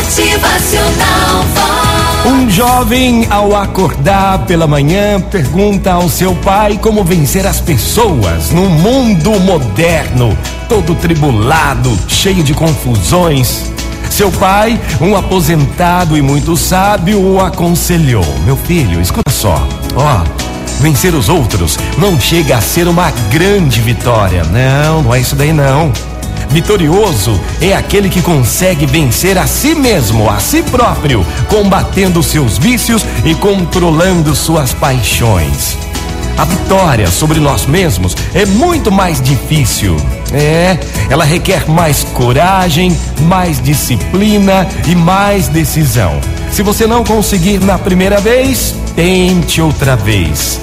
Motivacional Vox. Um jovem, ao acordar pela manhã, pergunta ao seu pai como vencer as pessoas num mundo moderno, todo tribulado, cheio de confusões. Seu pai, um aposentado e muito sábio, o aconselhou: Meu filho, escuta só, ó. Vencer os outros não chega a ser uma grande vitória. Não, não é isso daí não. Vitorioso é aquele que consegue vencer a si mesmo, a si próprio, combatendo seus vícios e controlando suas paixões. A vitória sobre nós mesmos é muito mais difícil. É, ela requer mais coragem, mais disciplina e mais decisão. Se você não conseguir na primeira vez, tente outra vez.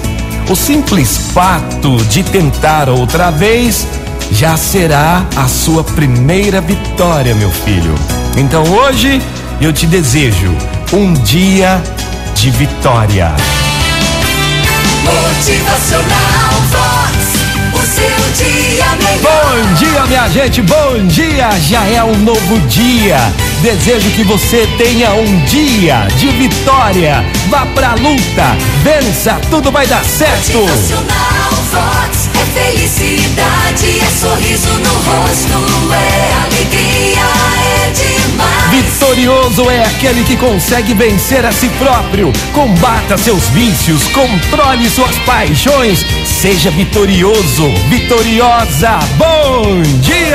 O simples fato de tentar outra vez já será a sua primeira vitória, meu filho. Então hoje eu te desejo um dia de vitória. Motivacional Vox. O seu dia melhor. Bom dia, minha gente, bom dia! Já é um novo dia. Desejo que você tenha um dia de vitória. Vá pra luta, vença, tudo vai dar certo. Motivacional Vox. É felicidade, no rosto, é alegria, é demais. Vitorioso é aquele que consegue vencer a si próprio, combata seus vícios, controle suas paixões, seja vitorioso, vitoriosa. Bom dia!